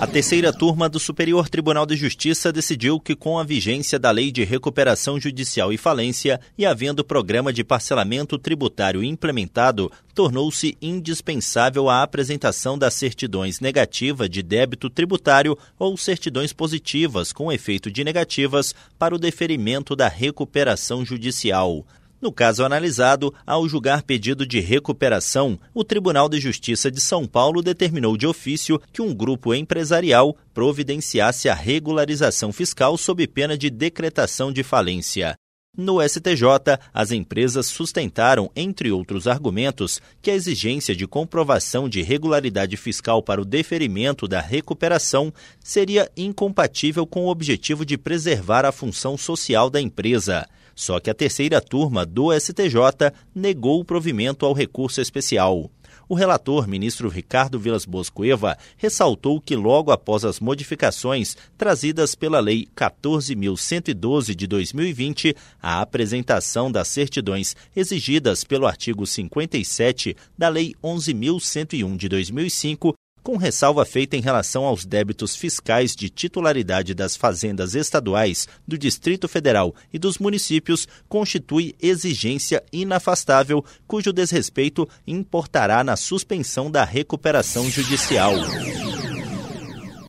A terceira turma do Superior Tribunal de Justiça decidiu que, com a vigência da Lei de Recuperação Judicial e Falência e havendo programa de parcelamento tributário implementado, tornou-se indispensável a apresentação das certidões negativa de débito tributário ou certidões positivas com efeito de negativas para o deferimento da recuperação judicial. No caso analisado, ao julgar pedido de recuperação, o Tribunal de Justiça de São Paulo determinou de ofício que um grupo empresarial providenciasse a regularização fiscal sob pena de decretação de falência. No STJ, as empresas sustentaram, entre outros argumentos, que a exigência de comprovação de regularidade fiscal para o deferimento da recuperação seria incompatível com o objetivo de preservar a função social da empresa. Só que a terceira turma do STJ negou o provimento ao recurso especial. O relator, ministro Ricardo Vilas Bosco Eva, ressaltou que logo após as modificações trazidas pela Lei 14.112 de 2020, a apresentação das certidões exigidas pelo artigo 57 da Lei 11.101 de 2005 com ressalva feita em relação aos débitos fiscais de titularidade das fazendas estaduais, do Distrito Federal e dos municípios, constitui exigência inafastável, cujo desrespeito importará na suspensão da recuperação judicial.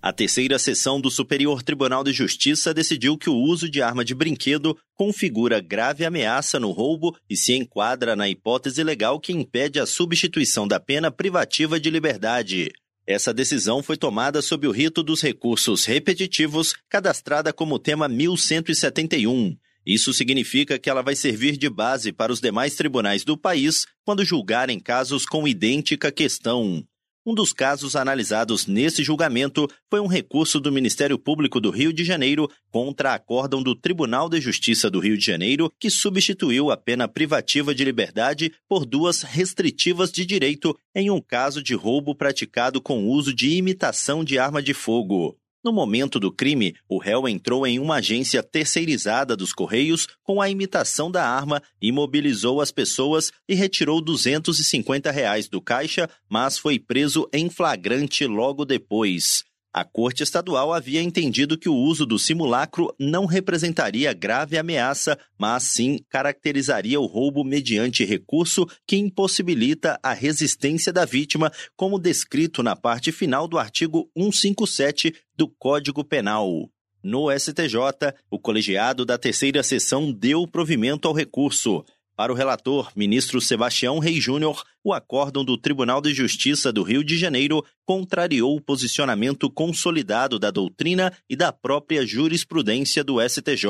A terceira sessão do Superior Tribunal de Justiça decidiu que o uso de arma de brinquedo configura grave ameaça no roubo e se enquadra na hipótese legal que impede a substituição da pena privativa de liberdade. Essa decisão foi tomada sob o rito dos recursos repetitivos, cadastrada como tema 1171. Isso significa que ela vai servir de base para os demais tribunais do país quando julgarem casos com idêntica questão. Um dos casos analisados nesse julgamento foi um recurso do Ministério Público do Rio de Janeiro contra acórdão do Tribunal de Justiça do Rio de Janeiro, que substituiu a pena privativa de liberdade por duas restritivas de direito em um caso de roubo praticado com uso de imitação de arma de fogo. No momento do crime, o réu entrou em uma agência terceirizada dos Correios com a imitação da arma, imobilizou as pessoas e retirou 250 reais do caixa, mas foi preso em flagrante logo depois. A Corte Estadual havia entendido que o uso do simulacro não representaria grave ameaça, mas sim caracterizaria o roubo mediante recurso que impossibilita a resistência da vítima, como descrito na parte final do artigo 157 do Código Penal. No STJ, o colegiado da terceira sessão deu provimento ao recurso. Para o relator, ministro Sebastião Rei Júnior, o acórdão do Tribunal de Justiça do Rio de Janeiro contrariou o posicionamento consolidado da doutrina e da própria jurisprudência do STJ.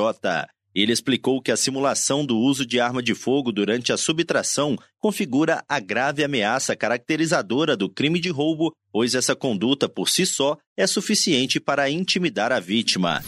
Ele explicou que a simulação do uso de arma de fogo durante a subtração configura a grave ameaça caracterizadora do crime de roubo, pois essa conduta por si só é suficiente para intimidar a vítima.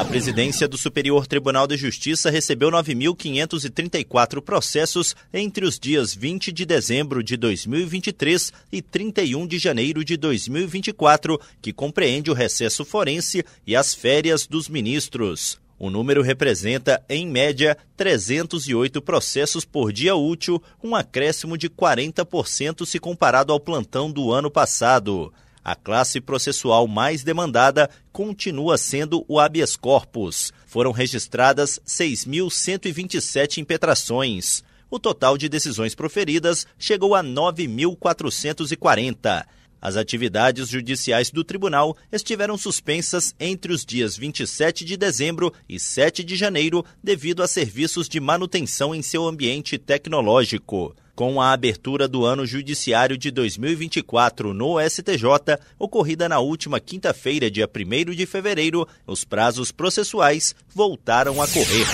A presidência do Superior Tribunal de Justiça recebeu 9.534 processos entre os dias 20 de dezembro de 2023 e 31 de janeiro de 2024, que compreende o recesso forense e as férias dos ministros. O número representa, em média, 308 processos por dia útil, um acréscimo de 40% se comparado ao plantão do ano passado. A classe processual mais demandada continua sendo o habeas corpus. Foram registradas 6.127 impetrações. O total de decisões proferidas chegou a 9.440. As atividades judiciais do tribunal estiveram suspensas entre os dias 27 de dezembro e 7 de janeiro devido a serviços de manutenção em seu ambiente tecnológico. Com a abertura do ano judiciário de 2024 no STJ, ocorrida na última quinta-feira, dia 1 de fevereiro, os prazos processuais voltaram a correr.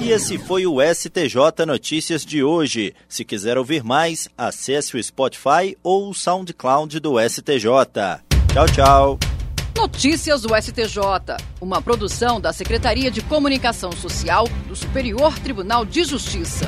E esse foi o STJ Notícias de hoje. Se quiser ouvir mais, acesse o Spotify ou o SoundCloud do STJ. Tchau, tchau. Notícias do STJ, uma produção da Secretaria de Comunicação Social do Superior Tribunal de Justiça.